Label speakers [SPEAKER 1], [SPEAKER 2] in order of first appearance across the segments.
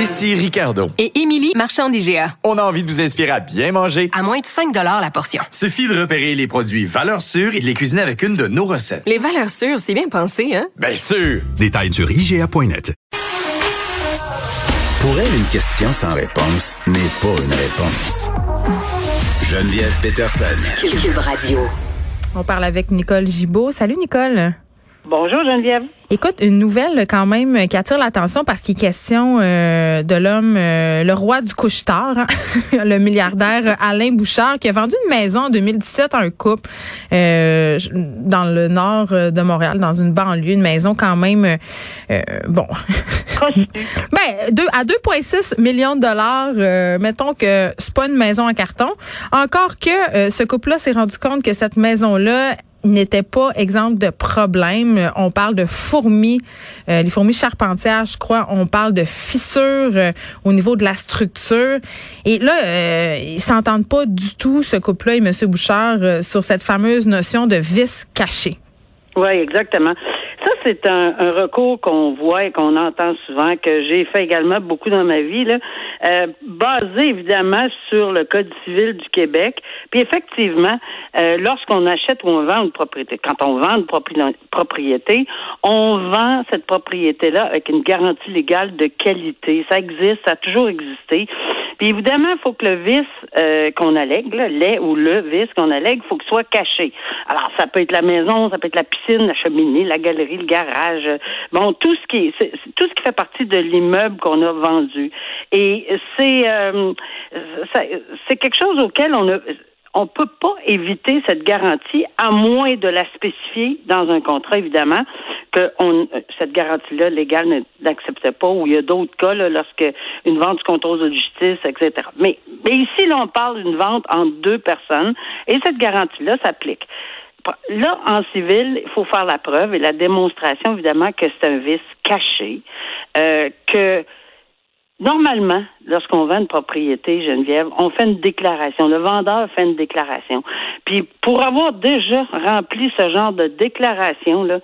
[SPEAKER 1] Ici Ricardo.
[SPEAKER 2] Et Émilie, marchand d'IGA.
[SPEAKER 1] On a envie de vous inspirer à bien manger.
[SPEAKER 2] À moins de 5 la portion.
[SPEAKER 1] Suffit de repérer les produits valeurs sûres et de les cuisiner avec une de nos recettes.
[SPEAKER 2] Les valeurs sûres, c'est bien pensé, hein?
[SPEAKER 1] Bien sûr!
[SPEAKER 3] Détails sur IGA.net.
[SPEAKER 4] Pour elle, une question sans réponse n'est pas une réponse. Geneviève Peterson.
[SPEAKER 5] Cube Radio.
[SPEAKER 6] On parle avec Nicole Gibaud. Salut Nicole.
[SPEAKER 7] Bonjour Geneviève.
[SPEAKER 6] Écoute, une nouvelle quand même qui attire l'attention parce qu'il est question euh, de l'homme, euh, le roi du couche-tard, hein, le milliardaire Alain Bouchard, qui a vendu une maison en 2017 à un couple euh, dans le nord de Montréal, dans une banlieue, une maison quand même, bon, ben deux, à 2,6 millions de dollars. mettons que c'est pas une maison en carton. Encore que ce couple-là s'est rendu compte que cette maison-là n'était pas exemple de problème. On parle de fourmis, euh, les fourmis charpentières, je crois. On parle de fissures euh, au niveau de la structure. Et là, euh, ils s'entendent pas du tout, ce couple-là et M. Bouchard, euh, sur cette fameuse notion de vis caché.
[SPEAKER 7] Oui, exactement. C'est un, recours qu'on voit et qu'on entend souvent, que j'ai fait également beaucoup dans ma vie, là, euh, basé évidemment sur le Code civil du Québec. Puis effectivement, euh, lorsqu'on achète ou on vend une propriété, quand on vend une propriété, on vend cette propriété-là avec une garantie légale de qualité. Ça existe, ça a toujours existé. Puis évidemment, il faut que le vice euh, qu'on allègue, là, les ou le vice qu'on allègue, faut qu'il soit caché. Alors, ça peut être la maison, ça peut être la piscine, la cheminée, la galerie, le garage, bon, tout ce qui est, tout ce qui fait partie de l'immeuble qu'on a vendu. Et c'est euh, c'est quelque chose auquel on a on peut pas éviter cette garantie à moins de la spécifier dans un contrat, évidemment, que cette garantie-là légale n'accepte pas, ou il y a d'autres cas, là, lorsque une vente du contrôle de justice, etc. Mais, mais ici, là, on parle d'une vente entre deux personnes, et cette garantie-là s'applique. Là, en civil, il faut faire la preuve et la démonstration, évidemment, que c'est un vice caché, euh, que Normalement, lorsqu'on vend une propriété, Geneviève, on fait une déclaration. Le vendeur fait une déclaration. Puis pour avoir déjà rempli ce genre de déclaration là, mm.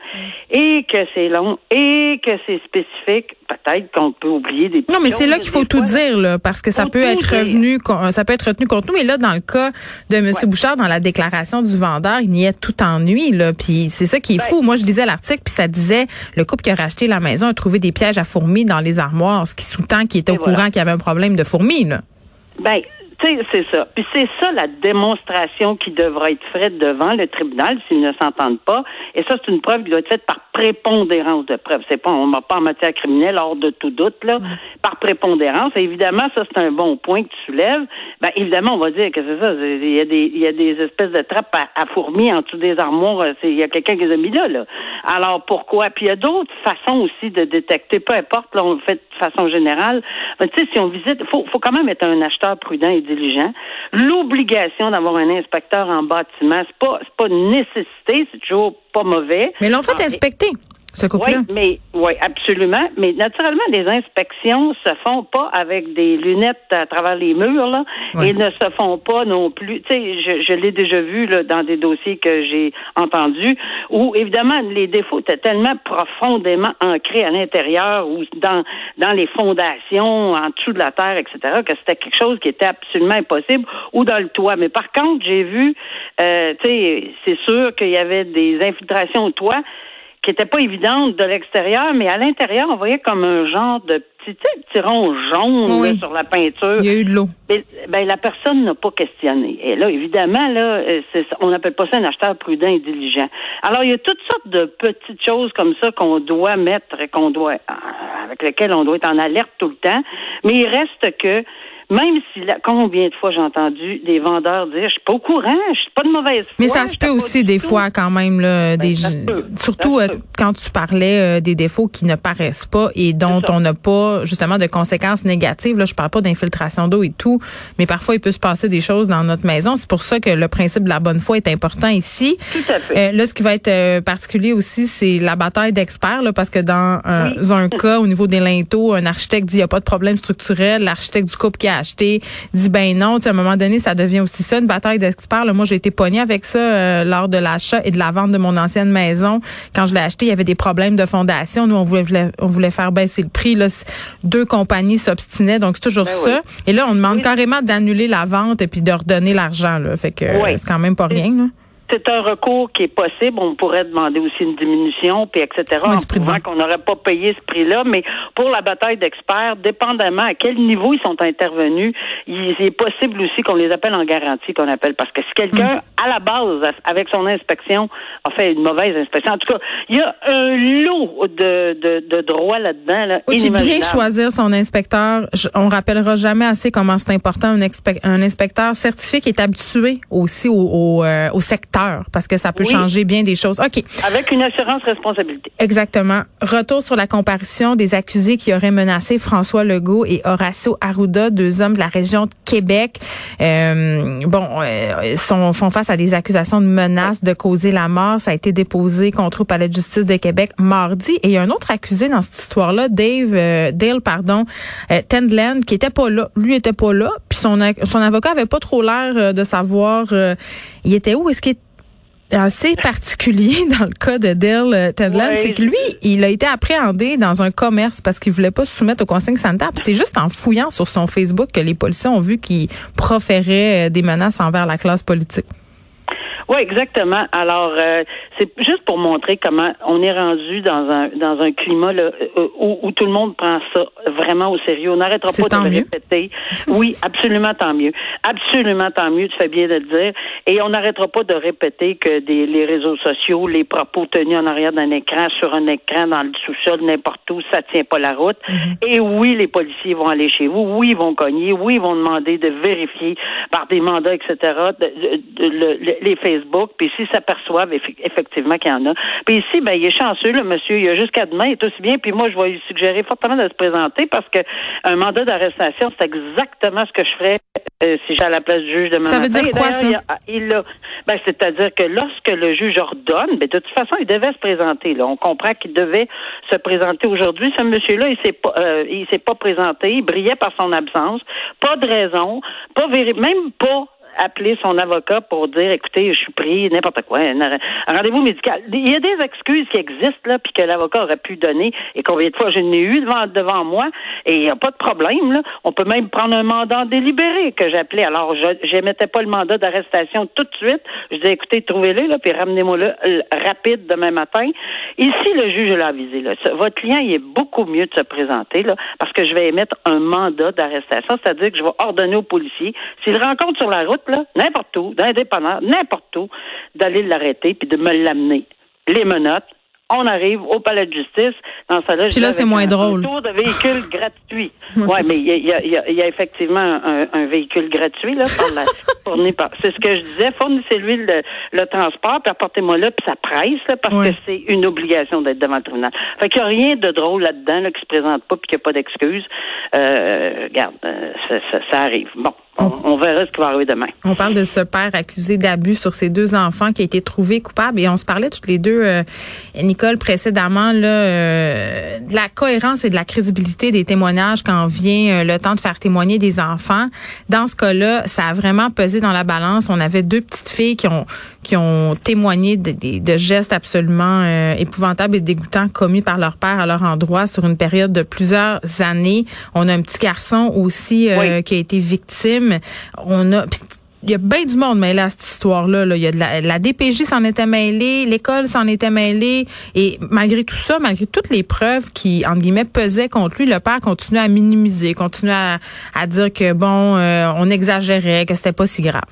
[SPEAKER 7] et que c'est long et que c'est spécifique, peut-être qu'on peut oublier des
[SPEAKER 6] Non, mais c'est là qu'il faut tout dire là, parce que ça peut être revenu, ça peut être retenu contre nous. Mais là, dans le cas de M. Bouchard, dans la déclaration du vendeur, il y a tout ennui là. Puis c'est ça qui est ben fou. Moi, je disais l'article, puis ça disait le couple qui a racheté la maison a trouvé des pièges à fourmis dans les armoires, ce qui sous-tend qu'il au courant qu'il y avait un problème de fourmis, là.
[SPEAKER 7] Ben, tu sais, c'est ça. Puis c'est ça la démonstration qui devra être faite devant le tribunal s'ils ne s'entendent pas. Et ça, c'est une preuve qui doit être faite par prépondérance de preuve. C'est pas, on va pas en matière criminelle hors de tout doute, là. Par prépondérance. évidemment, ça, c'est un bon point que tu soulèves. Ben, évidemment, on va dire que c'est ça. Il y a des, il y a des espèces de trappes à, fourmis en dessous des armoires. Il y a quelqu'un qui les a mis là, là. Alors, pourquoi? Puis il y a d'autres façons aussi de détecter. Peu importe, là, on le fait de façon générale. Ben, tu sais, si on visite, faut, faut quand même être un acheteur prudent et diligent. L'obligation d'avoir un inspecteur en bâtiment, c'est pas, c'est pas une nécessité, c'est toujours pas mauvais.
[SPEAKER 6] Mais l'ont fait inspecter.
[SPEAKER 7] Oui, mais oui, absolument. Mais naturellement, les inspections se font pas avec des lunettes à travers les murs là, et ne se font pas non plus. Tu sais, je, je l'ai déjà vu là dans des dossiers que j'ai entendus où évidemment les défauts étaient tellement profondément ancrés à l'intérieur ou dans dans les fondations, en dessous de la terre, etc. que c'était quelque chose qui était absolument impossible ou dans le toit. Mais par contre, j'ai vu, euh, tu sais, c'est sûr qu'il y avait des infiltrations au toit qui n'était pas évidente de l'extérieur, mais à l'intérieur, on voyait comme un genre de petit, petit rond jaune sur la peinture.
[SPEAKER 6] Il y a eu de l'eau.
[SPEAKER 7] Ben, la personne n'a pas questionné. Et là, évidemment, là, euh, on n'appelle pas ça un acheteur prudent et diligent. Alors, il y a toutes sortes de petites choses comme ça qu'on doit mettre, qu'on doit, euh, avec lesquelles on doit être en alerte tout le temps. Mais il reste que même si combien de fois j'ai entendu des vendeurs dire je suis pas au courant, je suis pas de mauvaise foi.
[SPEAKER 6] Mais ça se peut aussi des fois quand même là, ben, des surtout euh, quand tu parlais euh, des défauts qui ne paraissent pas et dont on n'a pas justement de conséquences négatives. Là, je parle pas d'infiltration d'eau et tout, mais parfois il peut se passer des choses dans notre maison. C'est pour ça que le principe de la bonne foi est important ici.
[SPEAKER 7] Tout à fait.
[SPEAKER 6] Euh, là, ce qui va être particulier aussi, c'est la bataille d'experts là, parce que dans un cas au niveau des linteaux, un architecte dit il y a pas de problème structurel, l'architecte du couple qui a acheter, dit ben non. à un moment donné, ça devient aussi ça, une bataille d'experts. Moi, j'ai été pognée avec ça euh, lors de l'achat et de la vente de mon ancienne maison. Quand je l'ai acheté, il y avait des problèmes de fondation. Nous, on voulait, on voulait faire baisser le prix. Là, deux compagnies s'obstinaient, donc c'est toujours
[SPEAKER 7] Ben
[SPEAKER 6] ça. Et là, on demande carrément d'annuler la vente et puis de redonner l'argent. Fait que
[SPEAKER 7] Oui.
[SPEAKER 6] c'est quand même pas rien. Là.
[SPEAKER 7] C'est un recours qui est possible. On pourrait demander aussi une diminution, puis etc.
[SPEAKER 6] Ouais,
[SPEAKER 7] en prouvant qu'on n'aurait pas payé ce prix-là. Mais pour la bataille d'experts, dépendamment à quel niveau ils sont intervenus, il est possible aussi qu'on les appelle en garantie, qu'on appelle. Parce que si quelqu'un,
[SPEAKER 6] Mm.
[SPEAKER 7] à la base, avec son inspection, a fait une mauvaise inspection, en tout cas, il y a un lot de, de, de droits là-dedans. Là,
[SPEAKER 6] Oui, bien choisir son inspecteur. On rappellera jamais assez comment c'est important un inspecteur certifié qui est habitué aussi au, au, euh, au secteur parce que ça peut
[SPEAKER 7] Oui.
[SPEAKER 6] changer bien des choses. OK.
[SPEAKER 7] Avec une assurance responsabilité.
[SPEAKER 6] Exactement. Retour sur la comparution des accusés qui auraient menacé François Legault et Horacio Arruda, deux hommes de la région de Québec. Euh, bon, euh, sont, font face à des accusations de menaces de causer la mort. Ça a été déposé contre au palais de justice de Québec mardi. Et il y a un autre accusé dans cette histoire-là, Dave, euh, Dale, pardon, euh, Tendland, qui était pas là. Lui était pas là. Puis son, son avocat avait pas trop l'air euh, de savoir, euh, il était où? Est-ce qu'il était assez particulier dans le cas de Dale euh, Tedland,
[SPEAKER 7] Ouais,
[SPEAKER 6] c'est que lui, il a été appréhendé dans un commerce parce qu'il voulait pas se soumettre aux consignes sanitaires. C'est juste en fouillant sur son Facebook que les policiers ont vu qu'il proférait euh, des menaces envers la classe politique.
[SPEAKER 7] Oui, exactement. Alors, euh, c'est juste pour montrer comment on est rendu dans un dans un climat là, euh, où, où tout le monde prend ça vraiment au sérieux. On n'arrêtera pas de le répéter. Oui, absolument tant mieux. Absolument tant mieux, tu fais bien de le dire. Et on n'arrêtera pas de répéter que des, les réseaux sociaux, les propos tenus en arrière d'un écran, sur un écran, dans le sous-sol, n'importe où, ça tient pas la route.
[SPEAKER 6] Mm-hmm.
[SPEAKER 7] Et oui, les policiers vont aller chez vous. Oui, ils vont cogner. Oui, ils vont demander de vérifier par des mandats, etc., de- de- de- le- le- les Facebook. Puis s'ils s'aperçoivent effe- effectivement qu'il y en a. Puis ici, ben, il est chanceux, le monsieur. Il a jusqu'à demain, il est aussi bien. Puis moi, je vais lui suggérer fortement de se présenter parce que un mandat d'arrestation, c'est exactement ce que je ferais euh, si j'ai à la place du juge demain
[SPEAKER 6] Ça veut dire quoi, ça?
[SPEAKER 7] il a-. Ben, c'est-à-dire que lorsque le juge ordonne, ben, de toute façon, il devait se présenter. Là. On comprend qu'il devait se présenter aujourd'hui. Ce monsieur-là, il s'est pas, euh, il s'est pas présenté. Il brillait par son absence. Pas de raison. Pas même pas appeler son avocat pour dire écoutez je suis pris n'importe quoi un, rendez-vous médical. Il y a des excuses qui existent là puis que l'avocat aurait pu donner. Et combien de fois je n'ai eu devant devant moi et il n'y a pas de problème là. On peut même prendre un mandat délibéré que j'appelais. Alors je j'émettais pas le mandat d'arrestation tout de suite. Je disais écoutez trouvez-le là puis ramenez-moi le rapide demain matin. Ici le juge l'a avisé là. Votre client il est beaucoup mieux de se présenter là parce que je vais émettre un mandat d'arrestation c'est-à-dire que je vais ordonner aux policiers. S'il rencontre sur la route n'importe où d'indépendant n'importe où d'aller l'arrêter puis de me l'amener les menottes on arrive au palais de justice. Dans ça là,
[SPEAKER 6] Puis là, c'est moins drôle.
[SPEAKER 7] tour de véhicule gratuit.
[SPEAKER 6] Ouais,
[SPEAKER 7] ouais, mais il y a, il y a- il y a- il y a effectivement un, un véhicule gratuit là, par la, fourni par. C'est ce que je disais. Fournissez-lui le, le transport, puis apportez-moi là, puis ça presse là, parce
[SPEAKER 6] Ouais.
[SPEAKER 7] que c'est une obligation d'être devant le tribunal. Fait qu'il n'y a rien de drôle là-dedans là, qui se présente pas, puis qu'il n'y a pas d'excuses. Euh, regarde, euh, ça, ça- ça arrive. Bon, on, on verra ce qui va arriver demain.
[SPEAKER 6] On parle de ce père accusé d'abus sur ses deux enfants qui a été trouvé coupable et on se parlait toutes les deux, euh, Nicole, précédemment, là, euh, de la cohérence et de la crédibilité des témoignages quand vient euh, le temps de faire témoigner des enfants. Dans ce cas-là, ça a vraiment pesé dans la balance. On avait deux petites filles qui ont qui ont témoigné de, de- de gestes absolument euh, épouvantables et dégoûtants commis par leur père à leur endroit sur une période de plusieurs années. On a un petit garçon aussi euh,
[SPEAKER 7] Oui.
[SPEAKER 6] qui a été victime. On a il y a bien du monde mêlé à cette histoire-là. là. Il y a de la, la DPJ s'en était mêlée, l'école s'en était mêlée. Et malgré tout ça, malgré toutes les preuves qui, entre guillemets, pesaient contre lui, le père continuait à minimiser, continuait à, à dire que, bon, euh, on exagérait, que c'était pas si grave.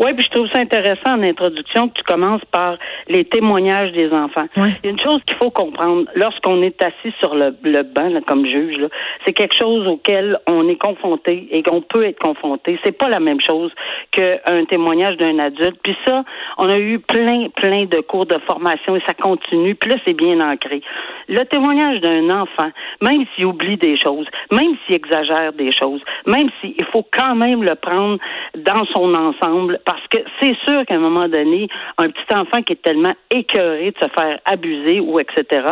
[SPEAKER 7] Oui, puis je trouve ça intéressant en introduction que tu commences par les témoignages des enfants.
[SPEAKER 6] Ouais.
[SPEAKER 7] Il y a une chose qu'il faut comprendre lorsqu'on est assis sur le, le banc là, comme juge, c'est quelque chose auquel on est confronté et qu'on peut être confronté. C'est pas la même chose qu'un témoignage d'un adulte. Puis ça, on a eu plein, plein de cours de formation et ça continue. Puis là, c'est bien ancré. Le témoignage d'un enfant, même s'il oublie des choses, même s'il exagère des choses, même s'il faut quand même le prendre dans son ensemble Parce que c'est sûr qu'à un moment donné, un petit enfant qui est tellement écœuré de se faire abuser ou etc.,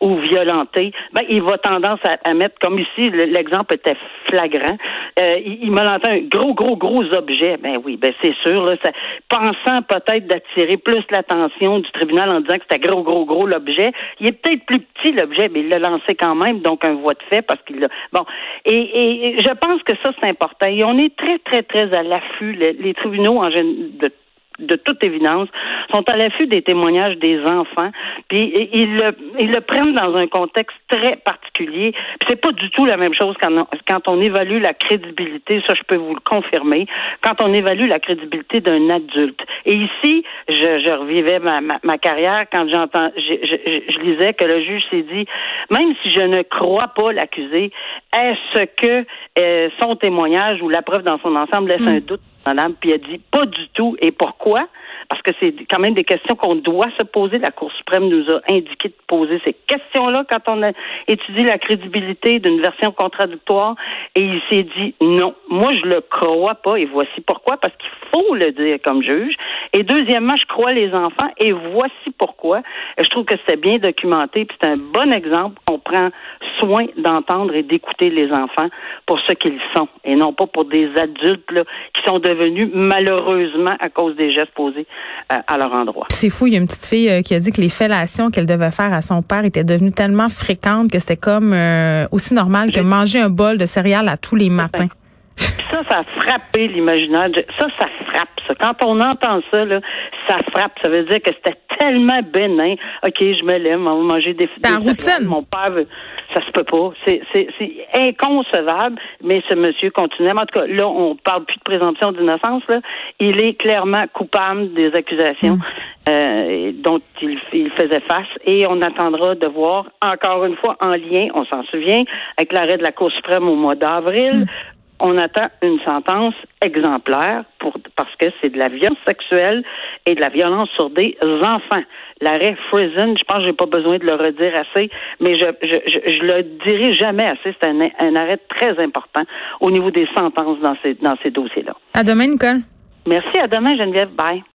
[SPEAKER 7] ou violenter, ben, il va tendance à, mettre, comme ici, l'exemple était flagrant, euh, il, m'a lancé un gros, gros, gros objet. Ben oui, ben c'est sûr, là, ça, pensant peut-être d'attirer plus l'attention du tribunal en disant que c'était gros, gros, gros l'objet. Il est peut-être plus petit l'objet, mais il l'a lancé quand même, donc un voie de fait parce qu'il l'a. Bon, et, et, je pense que ça c'est important. Et on est très, très, très à l'affût. Les, tribunaux en de de toute évidence, sont à l'affût des témoignages des enfants, puis ils le, ils le prennent dans un contexte très particulier. Puis c'est pas du tout la même chose quand on, quand on évalue la crédibilité, ça je peux vous le confirmer, quand on évalue la crédibilité d'un adulte. Et ici, je, je revivais ma, ma, carrière quand j'entends, je, je, je, lisais que le juge s'est dit, même si je ne crois pas l'accusé, est-ce que euh, son témoignage ou la preuve dans son ensemble laisse un hmm. doute madame, puis elle dit pas du tout. Et pourquoi? Parce que c'est quand même des questions qu'on doit se poser. La Cour suprême nous a indiqué de poser ces questions-là quand on a étudié la crédibilité d'une version contradictoire. Et il s'est dit non, moi je le crois pas. Et voici pourquoi. Parce qu'il faut le dire comme juge. Et deuxièmement, je crois les enfants. Et voici pourquoi. Je trouve que c'est bien documenté. Puis c'est un bon exemple. On prend soin d'entendre et d'écouter les enfants pour ce qu'ils sont et non pas pour des adultes là, qui sont devenus malheureusement à cause des gestes posés euh, à leur endroit.
[SPEAKER 6] C'est fou, il y a une petite fille euh, qui a dit que les fellations qu'elle devait faire à son père étaient devenues tellement fréquentes que c'était comme euh, aussi normal que manger un bol de céréales à tous les matins.
[SPEAKER 7] ça, ça a frappé l'imaginaire. Ça, ça frappe. Ça. Quand on entend ça, là, ça frappe. Ça veut dire que c'était tellement bénin. OK, je me lève, on va manger des,
[SPEAKER 6] des routine.
[SPEAKER 7] Mon père veut. Ça se peut pas. C'est, c'est, c'est inconcevable, mais ce monsieur continue. En tout cas, là, on parle plus de présomption d'innocence. Là. Il est clairement coupable des accusations. Mm. Euh, dont il, il, faisait face et on attendra de voir encore une fois en lien, on s'en souvient, avec l'arrêt de la Cour suprême au mois d'avril, mm on attend une sentence exemplaire pour, parce que c'est de la violence sexuelle et de la violence sur des enfants. L'arrêt Friesen, je pense que j'ai pas besoin de le redire assez, mais je, je, je, le dirai jamais assez. C'est un, un, arrêt très important au niveau des sentences dans ces, dans ces dossiers-là.
[SPEAKER 6] À demain, Nicole.
[SPEAKER 7] Merci. À demain, Geneviève. Bye.